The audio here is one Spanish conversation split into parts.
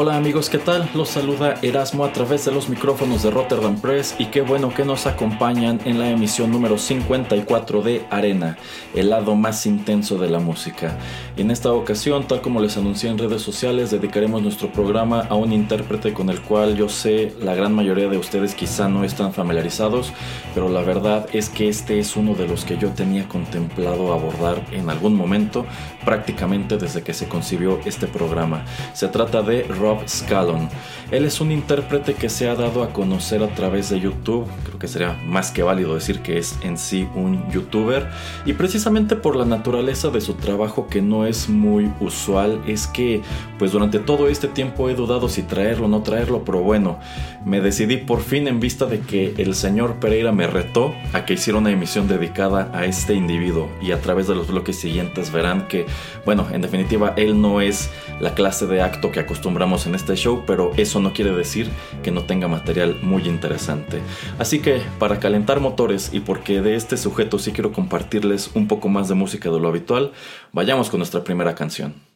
Hola amigos, ¿qué tal? Los saluda Erasmo a través de los micrófonos de Rotterdam Press y qué bueno que nos acompañan en la emisión número 54 de Arena, el lado más intenso de la música. En esta ocasión, tal como les anuncié en redes sociales, dedicaremos nuestro programa a un intérprete con el cual yo sé la gran mayoría de ustedes quizá no están familiarizados, pero la verdad es que este es uno de los que yo tenía contemplado abordar en algún momento, prácticamente desde que se concibió este programa. Se trata de Scallon. Él es un intérprete que se ha dado a conocer a través de YouTube, creo que sería más que válido decir que es en sí un youtuber, y precisamente por la naturaleza de su trabajo que no es muy usual, es que pues durante todo este tiempo he dudado si traerlo o no traerlo, pero bueno, me decidí por fin en vista de que el señor Pereira me retó a que hiciera una emisión dedicada a este individuo y a través de los bloques siguientes verán que, bueno, en definitiva él no es la clase de acto que acostumbramos en este show, pero eso no quiere decir que no tenga material muy interesante. Así que para calentar motores y porque de este sujeto sí quiero compartirles un poco más de música de lo habitual, vayamos con nuestra primera canción.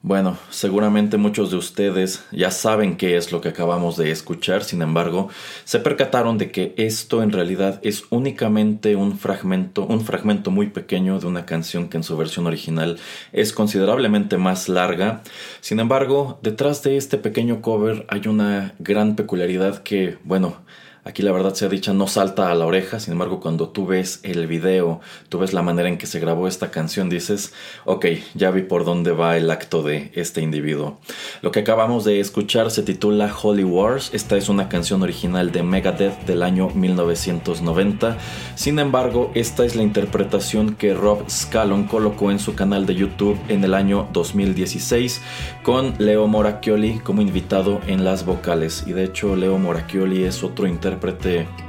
Bueno, seguramente muchos de ustedes ya saben qué es lo que acabamos de escuchar, sin embargo, se percataron de que esto en realidad es únicamente un fragmento, un fragmento muy pequeño de una canción que en su versión original es considerablemente más larga. Sin embargo, detrás de este pequeño cover hay una gran peculiaridad que, bueno, Aquí la verdad sea dicha no salta a la oreja, sin embargo cuando tú ves el video, tú ves la manera en que se grabó esta canción, dices, ok, ya vi por dónde va el acto de este individuo. Lo que acabamos de escuchar se titula Holy Wars, esta es una canción original de Megadeth del año 1990, sin embargo esta es la interpretación que Rob Scallon colocó en su canal de YouTube en el año 2016 con Leo Moracchioli como invitado en las vocales. Y de hecho Leo Moracchioli es otro intérprete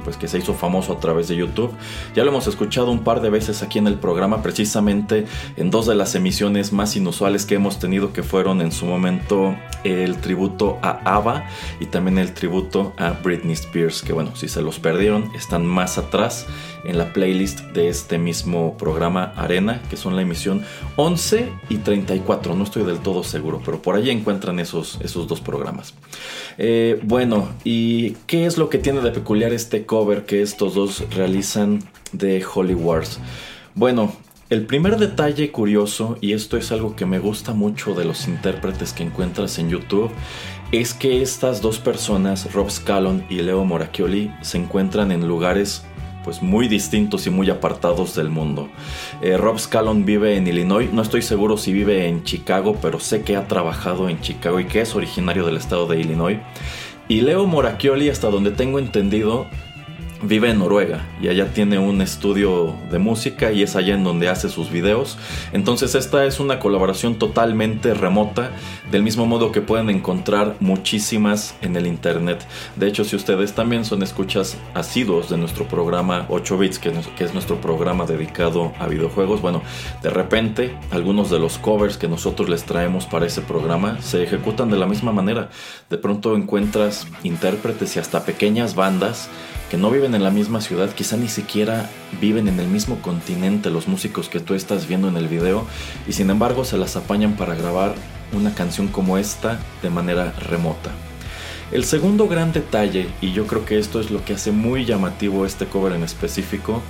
pues que se hizo famoso a través de YouTube. Ya lo hemos escuchado un par de veces aquí en el programa precisamente en dos de las emisiones más inusuales que hemos tenido que fueron en su momento el tributo a ABBA y también el tributo a Britney Spears que bueno, si se los perdieron están más atrás en la playlist de este mismo programa Arena, que son la emisión 11 y 34. No estoy del todo seguro, pero por ahí encuentran esos, esos dos programas. Eh, bueno, ¿y qué es lo que tiene de peculiar este cover que estos dos realizan de Holy Wars? Bueno, el primer detalle curioso, y esto es algo que me gusta mucho de los intérpretes que encuentras en YouTube, es que estas dos personas, Rob Scallon y Leo Moracchioli, se encuentran en lugares pues muy distintos y muy apartados del mundo. Eh, Rob Scallon vive en Illinois, no estoy seguro si vive en Chicago, pero sé que ha trabajado en Chicago y que es originario del estado de Illinois. Y Leo Moracchioli, hasta donde tengo entendido, vive en Noruega y allá tiene un estudio de música y es allá en donde hace sus videos. Entonces esta es una colaboración totalmente remota, del mismo modo que pueden encontrar muchísimas en el internet. De hecho, si ustedes también son escuchas asiduos de nuestro programa 8 bits, que, es nuestro programa dedicado a videojuegos, bueno, de repente algunos de los covers que nosotros les traemos para ese programa se ejecutan de la misma manera. De pronto encuentras intérpretes y hasta pequeñas bandas que no viven en la misma ciudad, quizá ni siquiera viven en el mismo continente los músicos que tú estás viendo en el video y sin embargo se las apañan para grabar una canción como esta de manera remota. El segundo gran detalle, y yo creo que esto es lo que hace muy llamativo este cover en específico,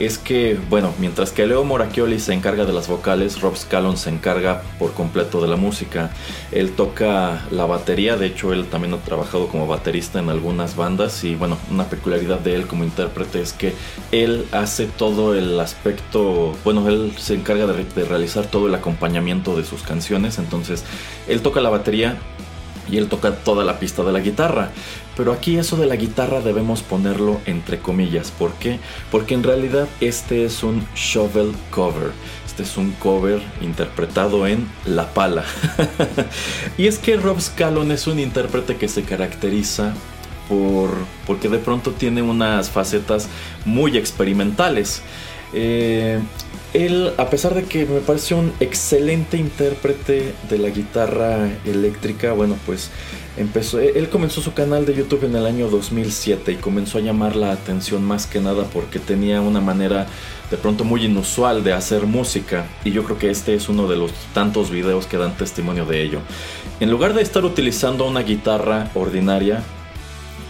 es que, bueno, mientras que Leo Moracchioli se encarga de las vocales, Rob Scallon se encarga por completo de la música. Él toca la batería, de hecho él también ha trabajado como baterista en algunas bandas y bueno, una peculiaridad de él como intérprete es que él hace todo el aspecto, bueno, él se encarga de, de realizar todo el acompañamiento de sus canciones, entonces él toca la batería y él toca toda la pista de la guitarra. Pero aquí eso de la guitarra debemos ponerlo entre comillas. ¿Por qué? Porque en realidad este es un shovel cover. Este es un cover interpretado en la pala. y es que Rob Scallon es un intérprete que se caracteriza por porque de pronto tiene unas facetas muy experimentales. Eh, él, a pesar de que me parece un excelente intérprete de la guitarra eléctrica, bueno, pues empezó, él comenzó su canal de YouTube en el año 2007 y comenzó a llamar la atención más que nada porque tenía una manera de pronto muy inusual de hacer música y yo creo que este es uno de los tantos videos que dan testimonio de ello. En lugar de estar utilizando una guitarra ordinaria,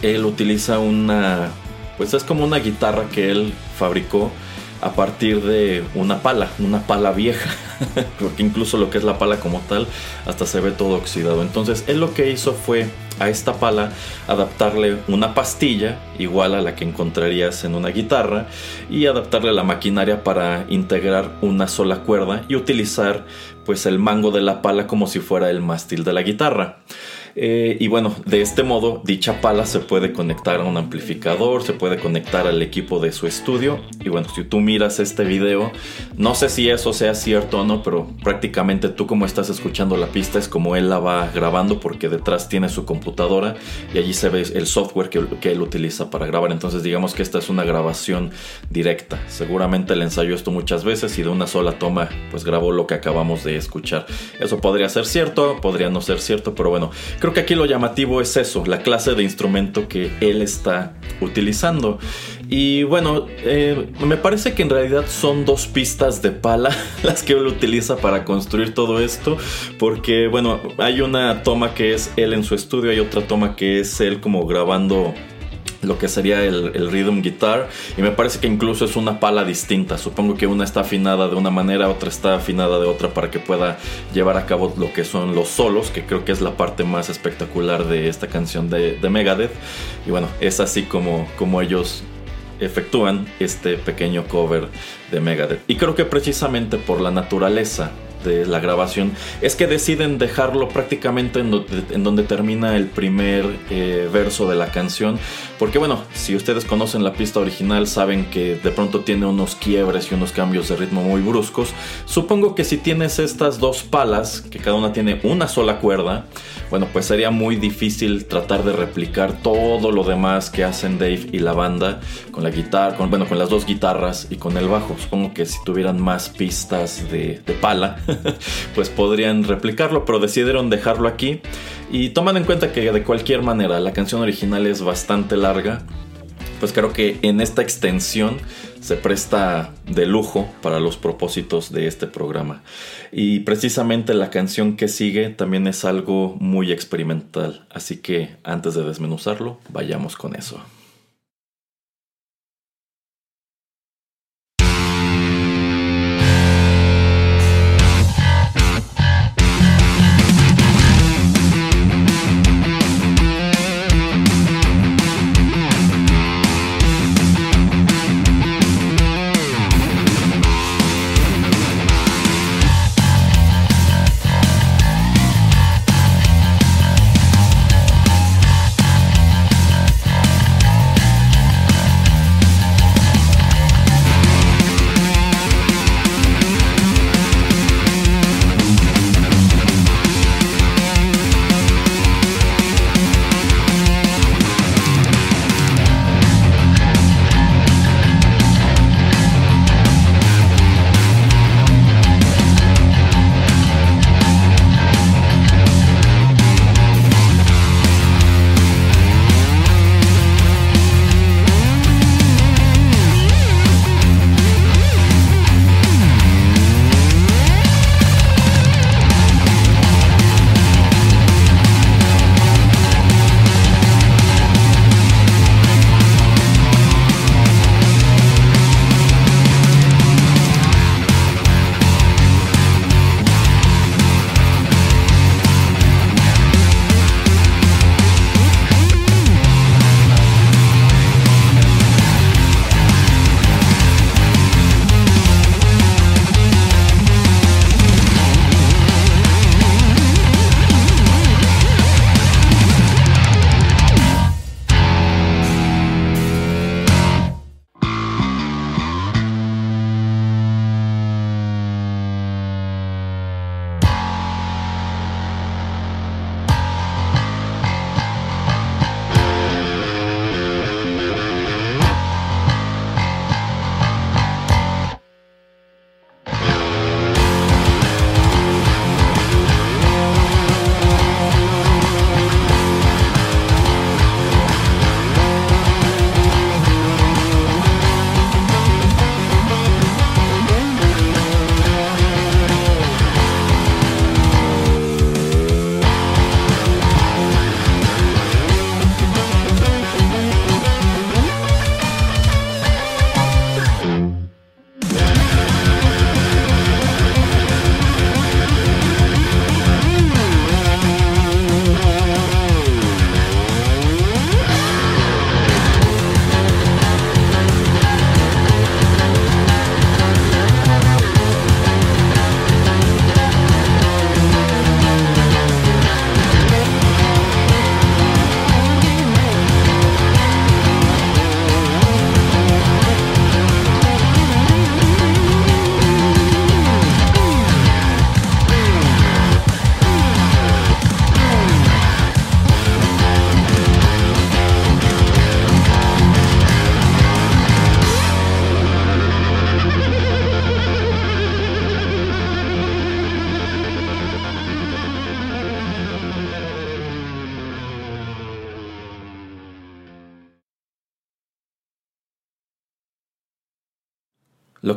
él utiliza una, pues es como una guitarra que él fabricó a partir de una pala, una pala vieja, porque incluso lo que es la pala como tal hasta se ve todo oxidado. Entonces él lo que hizo fue a esta pala adaptarle una pastilla igual a la que encontrarías en una guitarra y adaptarle la maquinaria para integrar una sola cuerda y utilizar pues el mango de la pala como si fuera el mástil de la guitarra. Eh, y bueno, de este modo, dicha pala se puede conectar a un amplificador, se puede conectar al equipo de su estudio. Y bueno, si tú miras este video, no sé si eso sea cierto o no, pero prácticamente tú como estás escuchando la pista es como él la va grabando porque detrás tiene su computadora y allí se ve el software que, que él utiliza para grabar. Entonces digamos que esta es una grabación directa. Seguramente le ensayó esto muchas veces y de una sola toma pues grabó lo que acabamos de escuchar. Eso podría ser cierto, podría no ser cierto, pero bueno, Creo que aquí lo llamativo es eso, la clase de instrumento que él está utilizando. Y bueno, eh, me parece que en realidad son dos pistas de pala las que él utiliza para construir todo esto. Porque bueno, hay una toma que es él en su estudio, hay otra toma que es él como grabando lo que sería el, el, rhythm guitar y me parece que incluso es una pala distinta. Supongo que una está afinada de una manera otra está afinada de otra para que pueda llevar a cabo lo que son los solos que creo que es la parte más espectacular de esta canción de, de Megadeth. Y bueno es así como, como ellos efectúan este pequeño cover de Megadeth. Y creo que precisamente por la naturaleza de la grabación es que deciden dejarlo prácticamente en donde, termina el primer eh, verso de la canción. Porque bueno, si ustedes conocen la pista original saben que de pronto tiene unos quiebres y unos cambios de ritmo muy bruscos. Supongo que si tienes estas dos palas, que cada una tiene una sola cuerda, bueno, pues sería muy difícil tratar de replicar todo lo demás que hacen Dave y la banda con la guitarra, bueno, con las dos guitarras y con el bajo. Supongo que si tuvieran más pistas de pala, pues podrían replicarlo, pero decidieron dejarlo aquí. Y tomando en cuenta que de cualquier manera la canción original es bastante larga, pues creo que en esta extensión se presta de lujo para los propósitos de este programa. Y precisamente la canción que sigue también es algo muy experimental, así que antes de desmenuzarlo, vayamos con eso.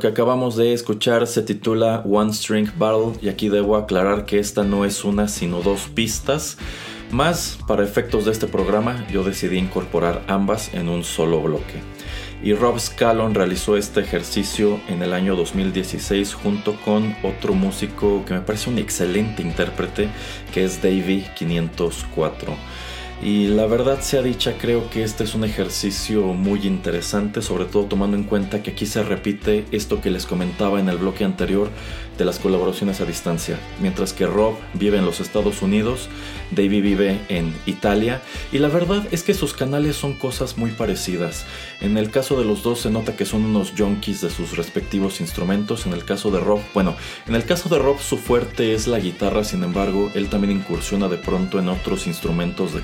Que acabamos de escuchar se titula One String Battle y aquí debo aclarar que esta no es una sino dos pistas. Más para efectos de este programa, yo decidí incorporar ambas en un solo bloque. Y Rob Scallon realizó este ejercicio en el año 2016 junto con otro músico que me parece un excelente intérprete, que es Davey 504. Y la verdad sea dicha, creo que este es un ejercicio muy interesante, sobre todo tomando en cuenta que aquí se repite esto que les comentaba en el bloque anterior de las colaboraciones a distancia. Mientras que Rob vive en los Estados Unidos, Davey vive en Italia y la verdad es que sus canales son cosas muy parecidas. En el caso de los dos se nota que son unos junkies de sus respectivos instrumentos. En el caso de Rob, bueno, en el caso de Rob su fuerte es la guitarra, sin embargo, él también incursiona de pronto en otros instrumentos de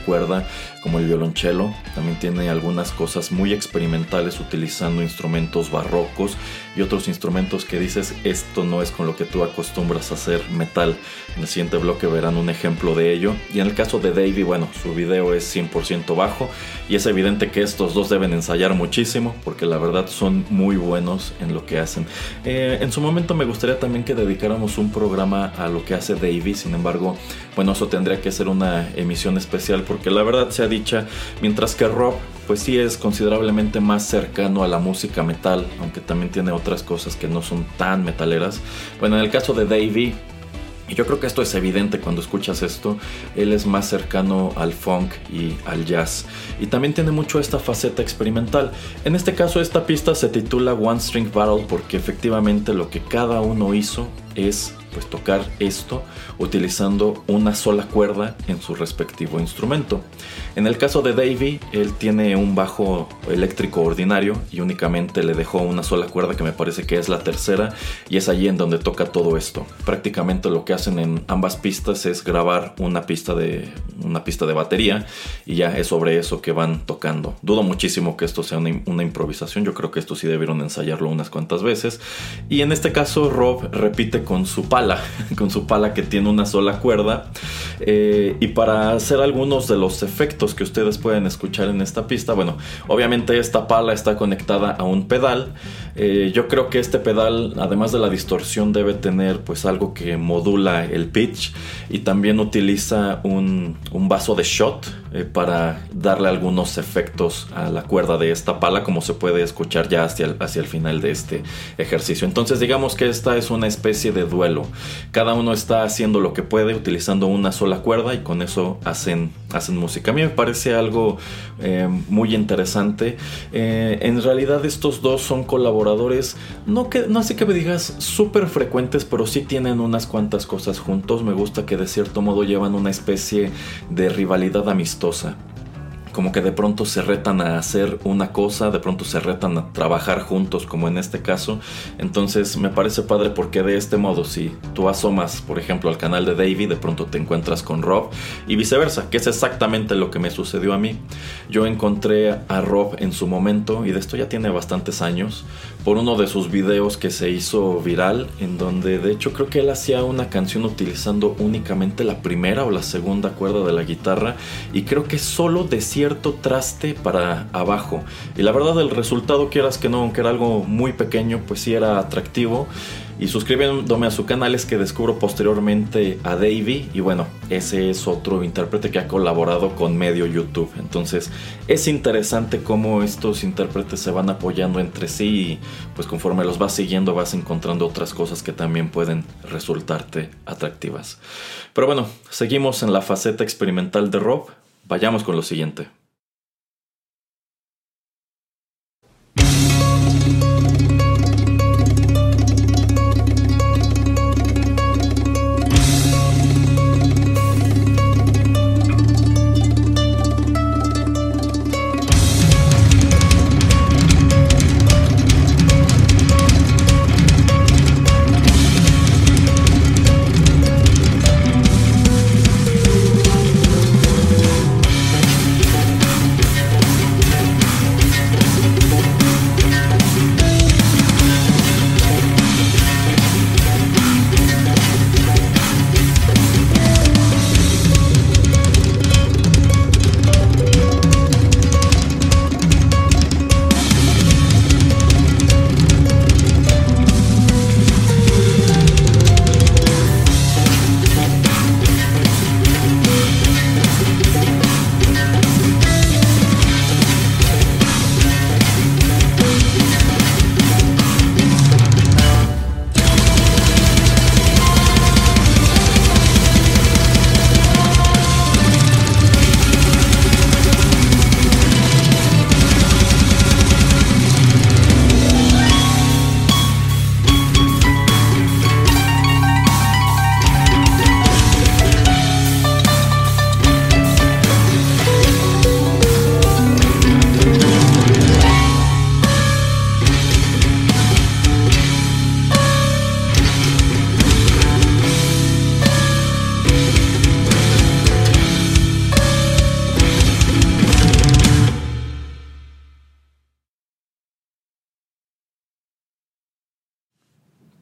como el violonchelo. También tiene algunas cosas muy experimentales utilizando instrumentos barrocos y otros instrumentos que dices esto no es con lo que tú acostumbras a hacer metal. En el siguiente bloque verán un ejemplo de ello. Y en el caso de Davey, bueno, su video es 100% bajo y es evidente que estos dos deben ensayar muchísimo porque la verdad son muy buenos en lo que hacen. Eh, en su momento me gustaría también que dedicáramos un programa a lo que hace Davey, sin embargo, bueno, eso tendría que ser una emisión especial porque la verdad sea dicha, mientras que Rob pues sí es considerablemente más cercano a la música metal, aunque también tiene otras cosas que no son tan metaleras. Bueno, en el caso de Davey, y yo creo que esto es evidente cuando escuchas esto, él es más cercano al funk y al jazz. Y también tiene mucho esta faceta experimental. En este caso esta pista se titula One String Battle porque efectivamente lo que cada uno hizo es pues tocar esto utilizando una sola cuerda en su respectivo instrumento. En el caso de Davey, él tiene un bajo eléctrico ordinario y únicamente le dejó una sola cuerda que me parece que es la tercera y es allí en donde toca todo esto. Prácticamente lo que hacen en ambas pistas es grabar una pista de una pista de batería y ya es sobre eso que van tocando. Dudo muchísimo que esto sea una, una improvisación, yo creo que esto sí debieron ensayarlo unas cuantas veces y en este caso Rob repite con su pala, con su pala que tiene una sola cuerda. Eh, y para hacer algunos de los efectos que ustedes pueden escuchar en esta pista, bueno, obviamente esta pala está conectada a un pedal. Eh, yo creo que este pedal, además de la distorsión, debe tener pues algo que modula el pitch y también utiliza un, vaso de shot eh, para darle algunos efectos a la cuerda de esta pala, como se puede escuchar ya hacia el, hacia el final de este ejercicio. Entonces digamos que esta es una especie de duelo. Cada uno está haciendo lo que puede utilizando una sola cuerda y con eso hacen, hacen música. A mí me parece algo eh, muy interesante. Eh, en realidad estos dos son colaboradores, no, que, no así que me digas súper frecuentes, pero sí tienen unas cuantas cosas juntos. Me gusta que de cierto modo llevan una especie de rivalidad amistosa como que de pronto se retan a hacer una cosa, de pronto se retan a trabajar juntos, como en este caso. Entonces me parece padre porque de este modo, si tú asomas, por ejemplo, al canal de David, de pronto te encuentras con Rob y viceversa, que es exactamente lo que me sucedió a mí. Yo encontré a Rob en su momento, y de esto ya tiene bastantes años, por uno de sus videos que se hizo viral, en donde de hecho creo que él hacía una canción utilizando únicamente la primera o la segunda cuerda de la guitarra, y creo que solo decía cierto traste para abajo. Y la verdad el resultado, quieras que no, aunque era algo muy pequeño, pues sí era atractivo. Y suscribiéndome a su canal es que descubro posteriormente a Davey. Y bueno, ese es otro intérprete que ha colaborado con medio YouTube. Entonces es interesante cómo estos intérpretes se van apoyando entre sí. Y pues conforme los vas siguiendo vas encontrando otras cosas que también pueden resultarte atractivas. Pero bueno, seguimos en la faceta experimental de Rob. Vayamos con lo siguiente.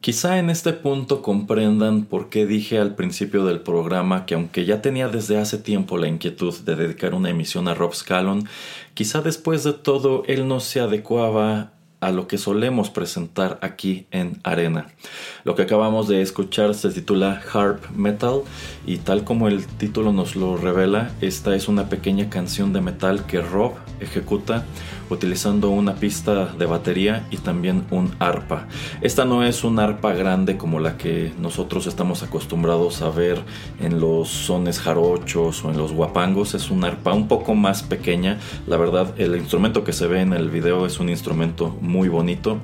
Quizá en este punto comprendan por qué dije al principio del programa que aunque ya tenía desde hace tiempo la inquietud de dedicar una emisión a Rob Scallon, quizá después de todo él no se adecuaba a lo que solemos presentar aquí en Arena. Lo que acabamos de escuchar se titula Harp Metal y tal como el título nos lo revela, esta es una pequeña canción de metal que Rob ejecuta utilizando una pista de batería y también un arpa. Esta no es un arpa grande como la que nosotros estamos acostumbrados a ver en los sones jarochos o en los guapangos, es un arpa un poco más pequeña. La verdad, el instrumento que se ve en el video es un instrumento muy bonito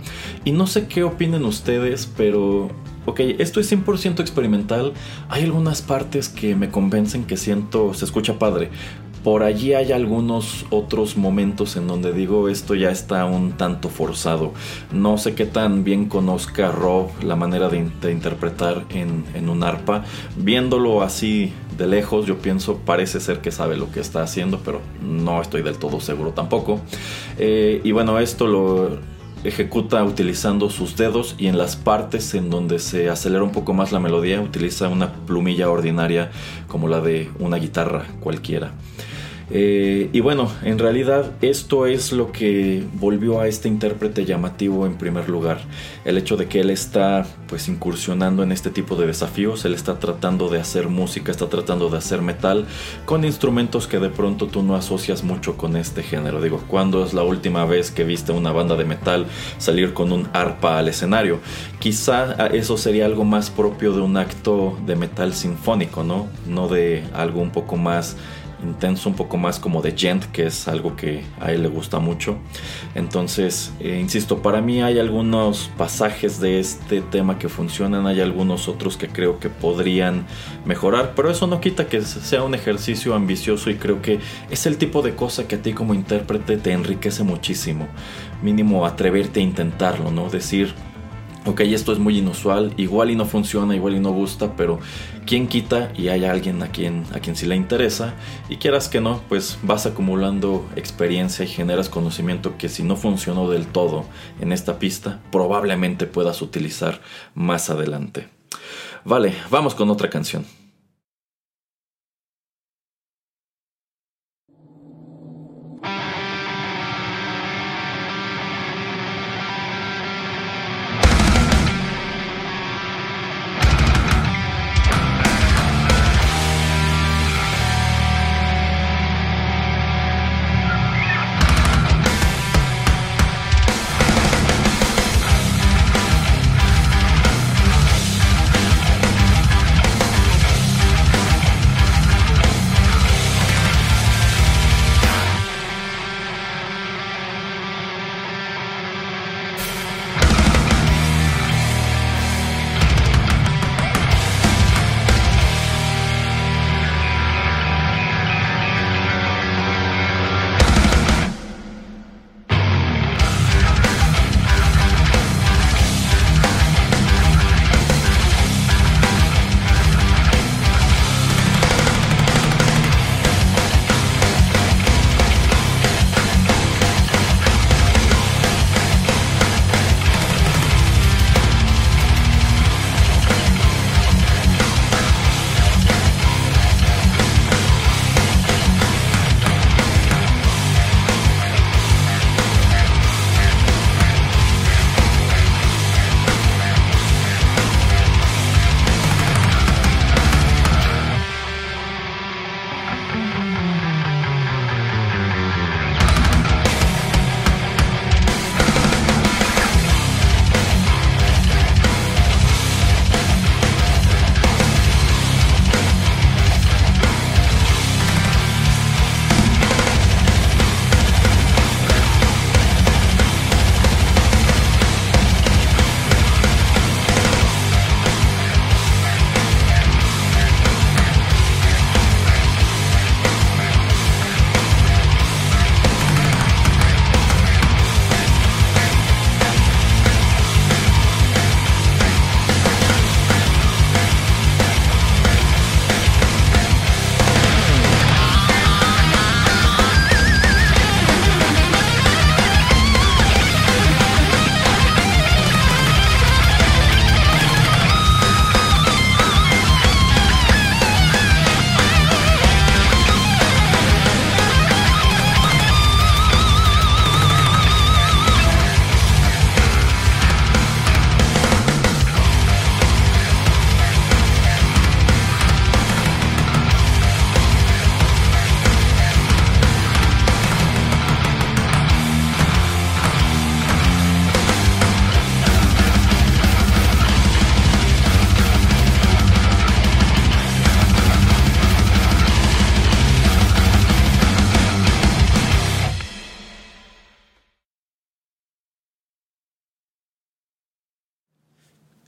y no sé qué opinen ustedes, pero Ok, esto es 100% experimental. Hay algunas partes que me convencen que siento, se escucha padre. Por allí hay algunos otros momentos en donde digo esto ya está un tanto forzado. No sé qué tan bien conozca Rob la manera de, interpretar en, un arpa. Viéndolo así de lejos yo pienso parece ser que sabe lo que está haciendo, pero no estoy del todo seguro tampoco. Eh, y bueno, esto lo ejecuta utilizando sus dedos y en las partes en donde se acelera un poco más la melodía utiliza una plumilla ordinaria como la de una guitarra cualquiera. Eh, y bueno, en realidad esto es lo que volvió a este intérprete llamativo en primer lugar. El hecho de que él está pues incursionando en este tipo de desafíos, él está tratando de hacer música, está tratando de hacer metal con instrumentos que de pronto tú no asocias mucho con este género. Digo, ¿cuándo es la última vez que viste una banda de metal salir con un arpa al escenario? Quizá eso sería algo más propio de un acto de metal sinfónico, ¿no? No de algo un poco más intenso, un poco más como de gent, que es algo que a él le gusta mucho. Entonces, eh, insisto, para mí hay algunos pasajes de este tema que funcionan, hay algunos otros que creo que podrían mejorar, pero eso no quita que sea un ejercicio ambicioso y creo que es el tipo de cosa que a ti como intérprete te enriquece muchísimo. Mínimo atreverte a intentarlo, ¿no? Decir, ok, esto es muy inusual, igual y no funciona, igual y no gusta, pero quién quita y hay alguien a quien, a quien sí le interesa y quieras que no, pues vas acumulando experiencia y generas conocimiento que si no funcionó del todo en esta pista, probablemente puedas utilizar más adelante. Vale, vamos con otra canción.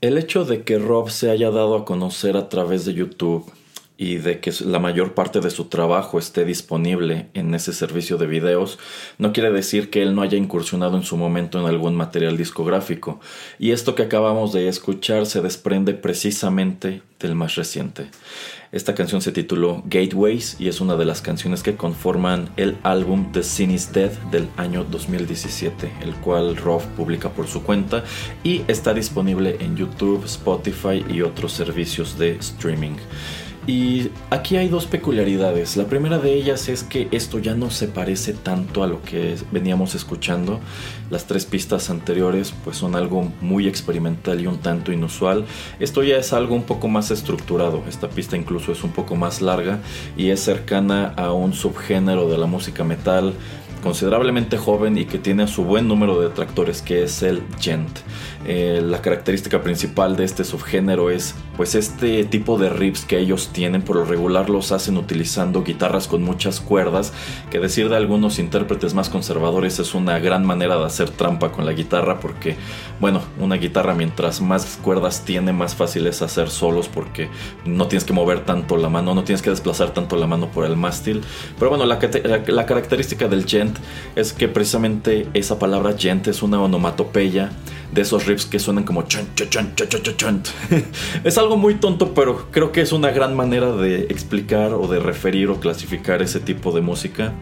El hecho de que Rob se haya dado a conocer a través de YouTube y de que la mayor parte de su trabajo esté disponible en ese servicio de videos, no quiere decir que él no haya incursionado en su momento en algún material discográfico. Y esto que acabamos de escuchar se desprende precisamente del más reciente. Esta canción se tituló Gateways y es una de las canciones que conforman el álbum The Sin is Dead del año 2017, el cual Rob publica por su cuenta y está disponible en YouTube, Spotify y otros servicios de streaming. Y aquí hay dos peculiaridades. La primera de ellas es que esto ya no se parece tanto a lo que veníamos escuchando. Las tres pistas anteriores pues son algo muy experimental y un tanto inusual. Esto ya es algo un poco más estructurado. Esta pista incluso es un poco más larga y es cercana a un subgénero de la música metal considerablemente joven y que tiene su buen número de detractores, que es el gent. Eh, la característica principal de este subgénero es pues este tipo de riffs que ellos tienen por lo regular los hacen utilizando guitarras con muchas cuerdas que decir de algunos intérpretes más conservadores es una gran manera de hacer trampa con la guitarra porque bueno una guitarra mientras más cuerdas tiene más fácil es hacer solos porque no tienes que mover tanto la mano no tienes que desplazar tanto la mano por el mástil. Pero bueno la, la característica del gent es que precisamente esa palabra gent es una onomatopeya de esos riffs que suenan como chon, chon, chon, Es algo muy tonto, pero creo que es una gran manera de explicar o de referir o clasificar ese tipo de música.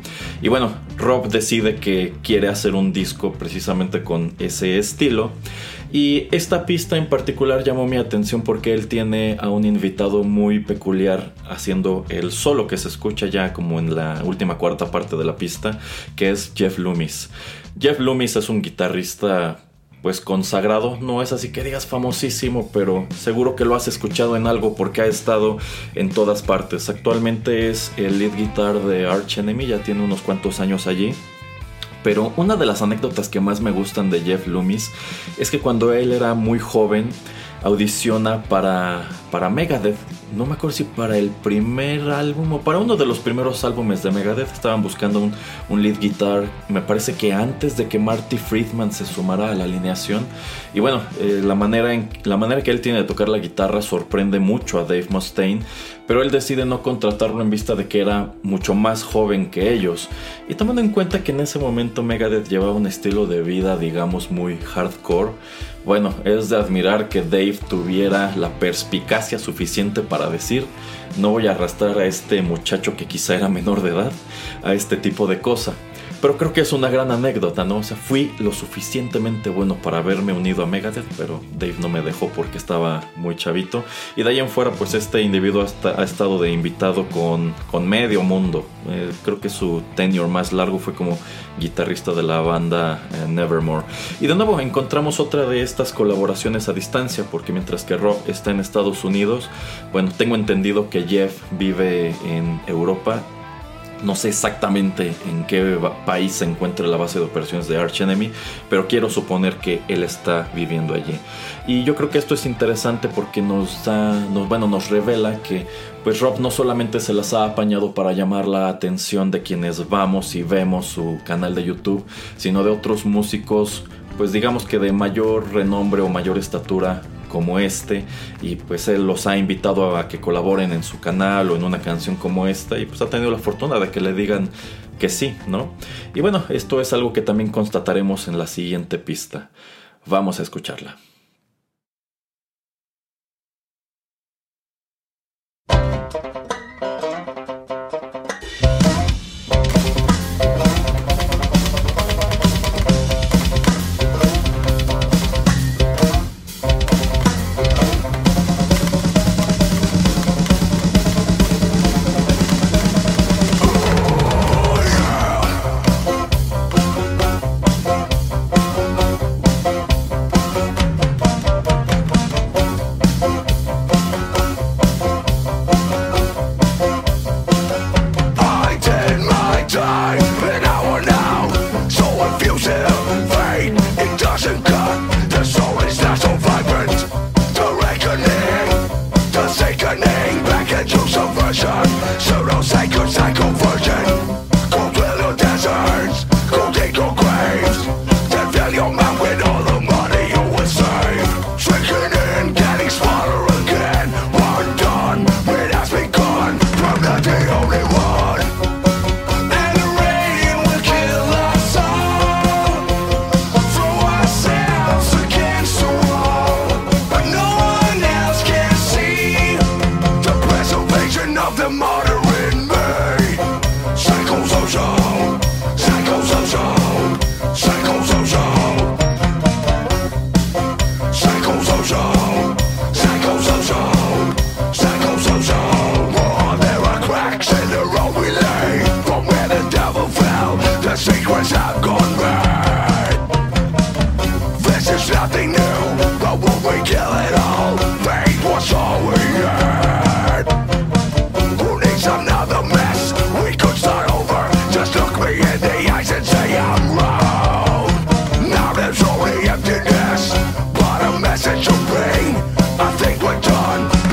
Y bueno, Rob decide que quiere hacer un disco precisamente con ese estilo. Y esta pista en particular llamó mi atención porque él tiene a un invitado muy peculiar haciendo el solo que se escucha ya como en la última cuarta parte de la pista, que es Jeff Loomis. Jeff Loomis es un guitarrista pues consagrado, no es así que digas famosísimo, pero seguro que lo has escuchado en algo porque ha estado en todas partes. Actualmente es el lead guitar de Arch Enemy, ya tiene unos cuantos años allí. Pero una de las anécdotas que más me gustan de Jeff Loomis es que cuando él era muy joven audiciona para, para Megadeth no me acuerdo si para el primer álbum o para uno de los primeros álbumes de Megadeth estaban buscando un, lead guitar, me parece que antes de que Marty Friedman se sumara a la alineación. Y bueno, eh, la, manera en, la manera que él tiene de tocar la guitarra sorprende mucho a Dave Mustaine, pero él decide no contratarlo en vista de que era mucho más joven que ellos. Y tomando en cuenta que en ese momento Megadeth llevaba un estilo de vida, digamos, muy hardcore, bueno, es de admirar que Dave tuviera la perspicacia suficiente para decir, no voy a arrastrar a este muchacho que quizá era menor de edad a este tipo de cosa. Pero creo que es una gran anécdota, ¿no? O sea, fui lo suficientemente bueno para haberme unido a Megadeth, pero Dave no me dejó porque estaba muy chavito. Y de ahí en fuera, pues este individuo ha, estado de invitado con, con medio mundo. Eh, creo que su tenure más largo fue como guitarrista de la banda eh, Nevermore. Y de nuevo encontramos otra de estas colaboraciones a distancia, porque mientras que Rob está en Estados Unidos, bueno, tengo entendido que Jeff vive en Europa no sé exactamente en qué país se encuentra la base de operaciones de Arch Enemy, pero quiero suponer que él está viviendo allí. Y yo creo que esto es interesante porque nos da, bueno, nos revela que pues Rob no solamente se las ha apañado para llamar la atención de quienes vamos y vemos su canal de YouTube, sino de otros músicos, pues digamos que de mayor renombre o mayor estatura como este y pues él los ha invitado a que colaboren en su canal o en una canción como esta y pues ha tenido la fortuna de que le digan que sí, ¿no? Y bueno, esto es algo que también constataremos en la siguiente pista. Vamos a escucharla.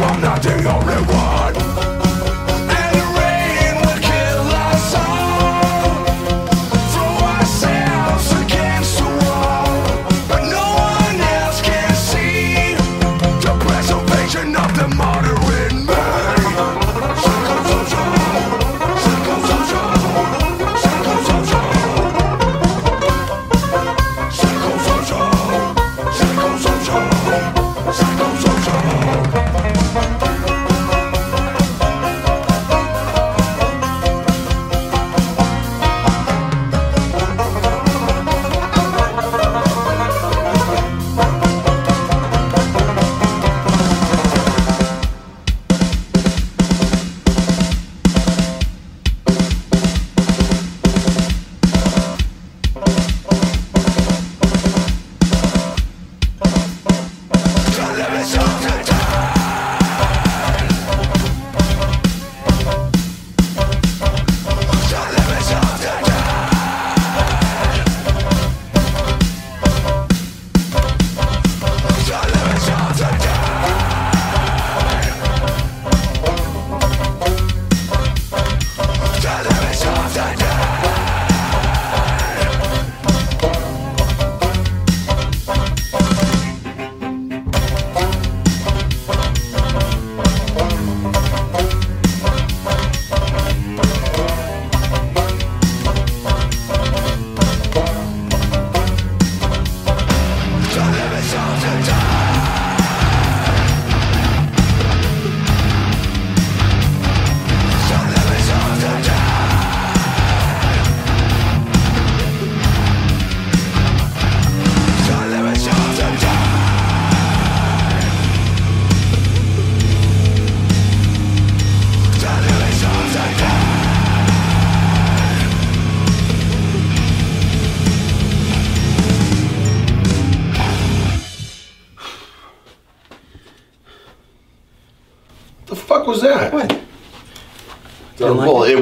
I'm na dzieją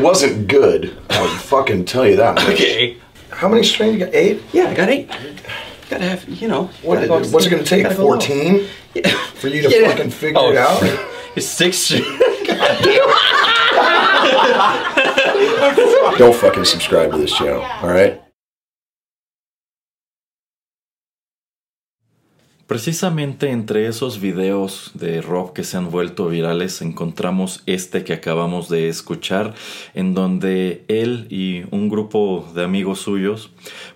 it wasn't good. I'll fucking tell you that. much. Okay. How many strains you got? Eight? Yeah, I got eight. Gotta have, you know. What, gotta what's it going to take? gotta go 14 Yeah. for you to Yeah. fucking figure Oh, it out? It's six. Don't fucking subscribe to this channel, alright? Precisamente entre esos videos de rock que se han vuelto virales encontramos este que acabamos de escuchar en donde él y un grupo de amigos suyos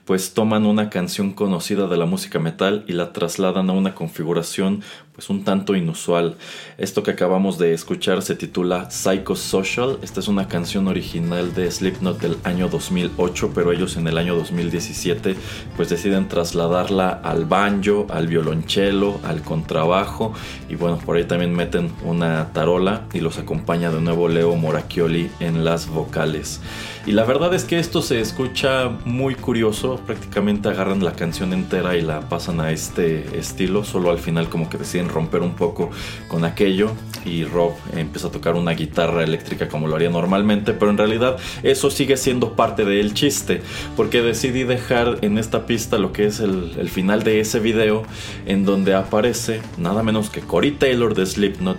pues toman una canción conocida de la música metal y la trasladan a una configuración pues un tanto inusual. Esto que acabamos de escuchar se titula Psychosocial. Esta es una canción original de Slipknot del año 2008, pero ellos en el año 2017 pues deciden trasladarla al banjo, al violonchelo, al contrabajo y bueno, por ahí también meten una tarola y los acompaña de nuevo Leo Moracchioli en las vocales. Y la verdad es que esto se escucha muy curioso, prácticamente agarran la canción entera y la pasan a este estilo, solo al final como que deciden romper un poco con aquello y Rob empieza a tocar una guitarra eléctrica como lo haría normalmente, pero en realidad eso sigue siendo parte del chiste, porque decidí dejar en esta pista lo que es el, final de ese video, en donde aparece nada menos que Cory Taylor de Slipknot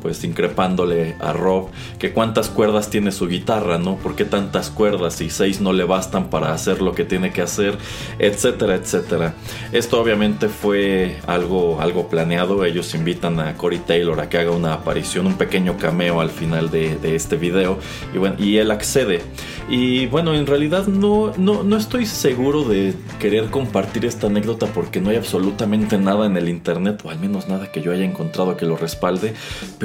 pues increpándole a Rob que cuántas cuerdas tiene su guitarra, ¿no? ¿Por qué tantas cuerdas y seis no le bastan para hacer lo que tiene que hacer, etcétera, etcétera? Esto obviamente fue algo, algo planeado. Ellos invitan a Cory Taylor a que haga una aparición, un pequeño cameo al final de, este video y, bueno, y él accede. Y bueno, en realidad no, no, no estoy seguro de querer compartir esta anécdota porque no hay absolutamente nada en el internet, o al menos nada que yo haya encontrado que lo respalde.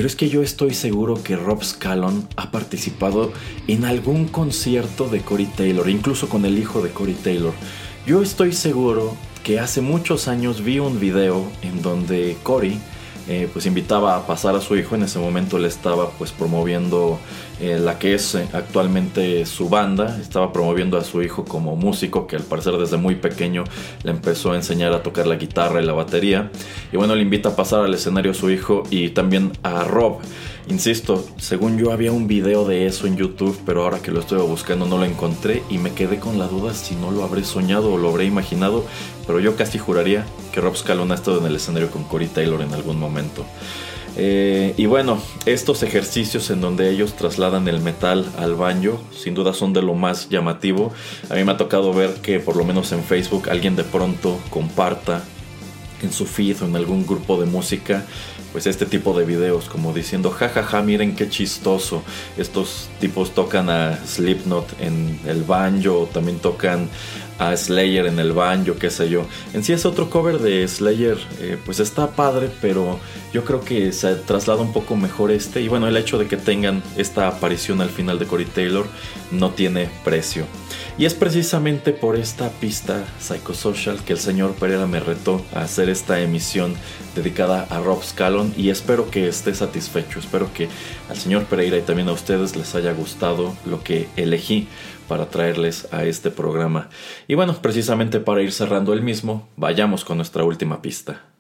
Es que yo estoy seguro que Rob Scallon ha participado en algún concierto de Cory Taylor, incluso con el hijo de Cory Taylor. Yo estoy seguro que hace muchos años vi un video en donde Cory eh, pues invitaba a pasar a su hijo. En ese momento le estaba pues promoviendo eh, la que es eh, actualmente su banda. Estaba promoviendo a su hijo como músico, que al parecer desde muy pequeño le empezó a enseñar a tocar la guitarra y la batería. Y bueno, le invita a pasar al escenario a su hijo y también a Rob. Insisto, según yo había un video de eso en YouTube, pero ahora que lo estoy buscando no lo encontré y me quedé con la duda si no lo habré soñado o lo habré imaginado, pero yo casi juraría que Rob Scallon ha estado en el escenario con Corey Taylor en algún momento. Eh, y bueno, estos ejercicios en donde ellos trasladan el metal al banjo, sin duda son de lo más llamativo. A mí me ha tocado ver que por lo menos en Facebook alguien de pronto comparta en su feed o en algún grupo de música pues este tipo de videos como diciendo jajaja miren qué chistoso. Estos tipos tocan a Slipknot en el banjo también tocan a Slayer en el banjo qué sé yo en sí es otro cover de Slayer eh, pues está padre pero yo creo que se traslada un poco mejor este. Y bueno el hecho de que tengan esta aparición al final de Cory Taylor no tiene precio. Y es precisamente por esta pista Psychosocial que el señor Pereira me retó a hacer esta emisión dedicada a Rob Scallon y espero que esté satisfecho, espero que al señor Pereira y también a ustedes les haya gustado lo que elegí para traerles a este programa. Y bueno, precisamente para ir cerrando el mismo, vayamos con nuestra última pista.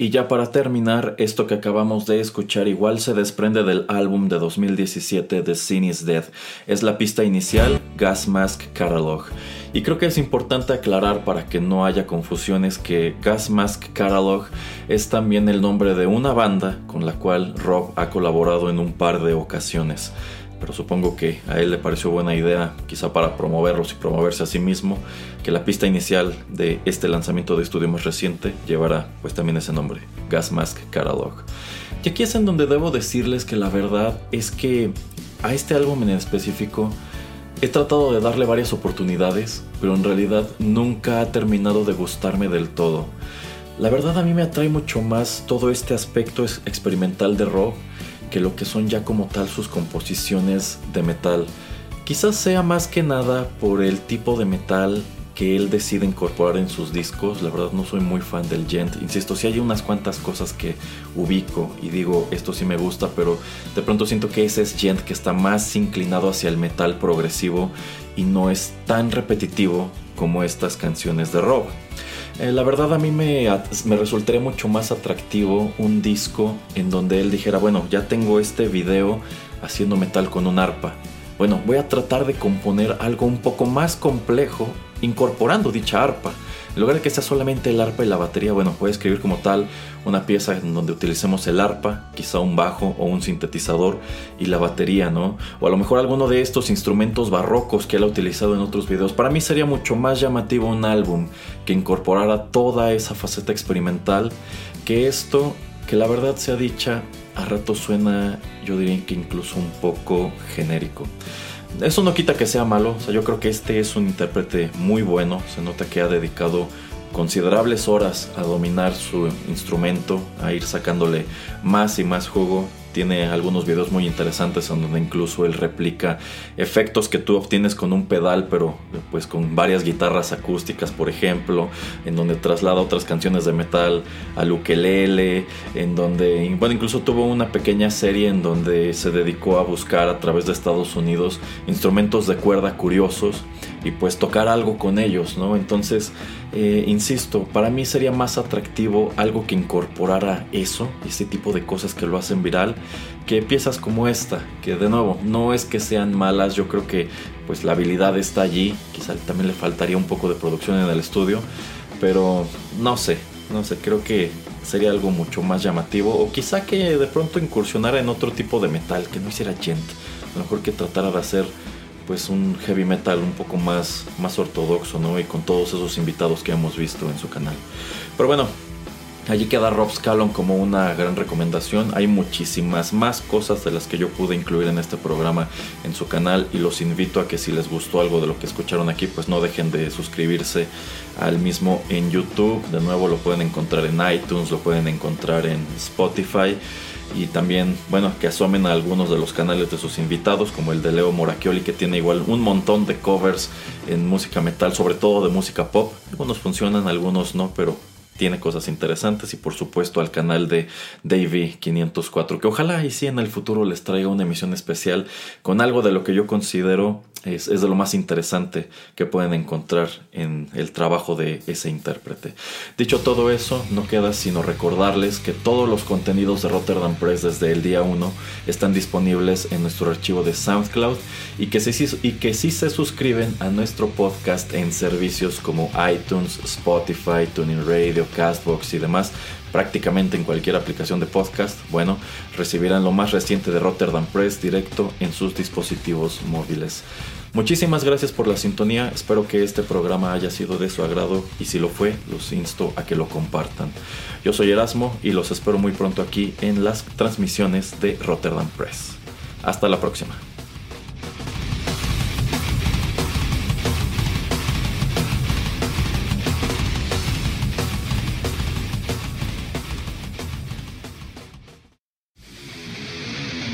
Y ya para terminar, esto que acabamos de escuchar igual se desprende del álbum de 2017 de Sin is Dead. Es la pista inicial, Gas Mask Catalog. Y creo que es importante aclarar para que no haya confusiones que Gas Mask Catalog es también el nombre de una banda con la cual Rob ha colaborado en un par de ocasiones pero supongo que a él le pareció buena idea, quizá para promoverlos y promoverse a sí mismo, que la pista inicial de este lanzamiento de estudio más reciente llevara pues también ese nombre, Gas Mask Catalog. Y aquí es en donde debo decirles que la verdad es que a este álbum en específico he tratado de darle varias oportunidades, pero en realidad nunca ha terminado de gustarme del todo. La verdad a mí me atrae mucho más todo este aspecto experimental de rock que lo que son ya como tal sus composiciones de metal. Quizás sea más que nada por el tipo de metal que él decide incorporar en sus discos. La verdad no soy muy fan del gent. Insisto, si hay unas cuantas cosas que ubico y digo, esto sí me gusta, pero de pronto siento que ese es gent que está más inclinado hacia el metal progresivo y no es tan repetitivo como estas canciones de rock. Eh, la verdad a mí me, me resultaría mucho más atractivo un disco en donde él dijera, bueno, ya tengo este video haciendo metal con un arpa. Bueno, voy a tratar de componer algo un poco más complejo incorporando dicha arpa. En lugar de que sea solamente el arpa y la batería, bueno, a escribir como tal una pieza en donde utilicemos el arpa, quizá un bajo o un sintetizador y la batería, ¿no? O a lo mejor alguno de estos instrumentos barrocos que él ha utilizado en otros videos. Para mí sería mucho más llamativo un álbum que incorporara toda esa faceta experimental que esto, que la verdad sea dicha, a rato suena, yo diría que incluso un poco genérico. Eso no quita que sea malo, yo creo que este es un intérprete muy bueno, se nota que ha dedicado considerables horas a dominar su instrumento, a ir sacándole más y más jugo tiene algunos videos muy interesantes en donde incluso él replica efectos que tú obtienes con un pedal, pero pues con varias guitarras acústicas, por ejemplo, en donde traslada otras canciones de metal al ukelele, en donde, bueno, incluso tuvo una pequeña serie en donde se dedicó a buscar a través de Estados Unidos instrumentos de cuerda curiosos y pues tocar algo con ellos, ¿no? Entonces, eh, insisto, para mí sería más atractivo algo que incorporara eso, ese tipo de cosas que lo hacen viral, que piezas como esta, que de nuevo, no es que sean malas, yo creo que pues la habilidad está allí, quizá también le faltaría un poco de producción en el estudio, pero no sé, no sé, creo que sería algo mucho más llamativo, o quizá que de pronto incursionara en otro tipo de metal, que no hiciera gent, a lo mejor que tratara de hacer pues un heavy metal un poco más, más ortodoxo, ¿no? Y con todos esos invitados que hemos visto en su canal. Pero bueno, allí queda Rob Scallon como una gran recomendación. Hay muchísimas más cosas de las que yo pude incluir en este programa en su canal y los invito a que si les gustó algo de lo que escucharon aquí, pues no dejen de suscribirse al mismo en YouTube. De nuevo lo pueden encontrar en iTunes, lo pueden encontrar en Spotify y también, bueno, que asomen a algunos de los canales de sus invitados, como el de Leo Moracchioli, que tiene igual un montón de covers en música metal, sobre todo de música pop. Algunos funcionan, algunos no, pero tiene cosas interesantes y por supuesto al canal de Davey 504 que ojalá y sí en el futuro les traiga una emisión especial con algo de lo que yo considero es, de lo más interesante que pueden encontrar en el trabajo de ese intérprete. Dicho todo eso, no queda sino recordarles que todos los contenidos de Rotterdam Press desde el día 1 están disponibles en nuestro archivo de SoundCloud y que si, y que si se suscriben a nuestro podcast en servicios como iTunes, Spotify, Tuning Radio, Castbox y demás, prácticamente en cualquier aplicación de podcast, bueno, recibirán lo más reciente de Rotterdam Press directo en sus dispositivos móviles. Muchísimas gracias por la sintonía, espero que este programa haya sido de su agrado y si lo fue, los insto a que lo compartan. Yo soy Erasmo y los espero muy pronto aquí en las transmisiones de Rotterdam Press. Hasta la próxima.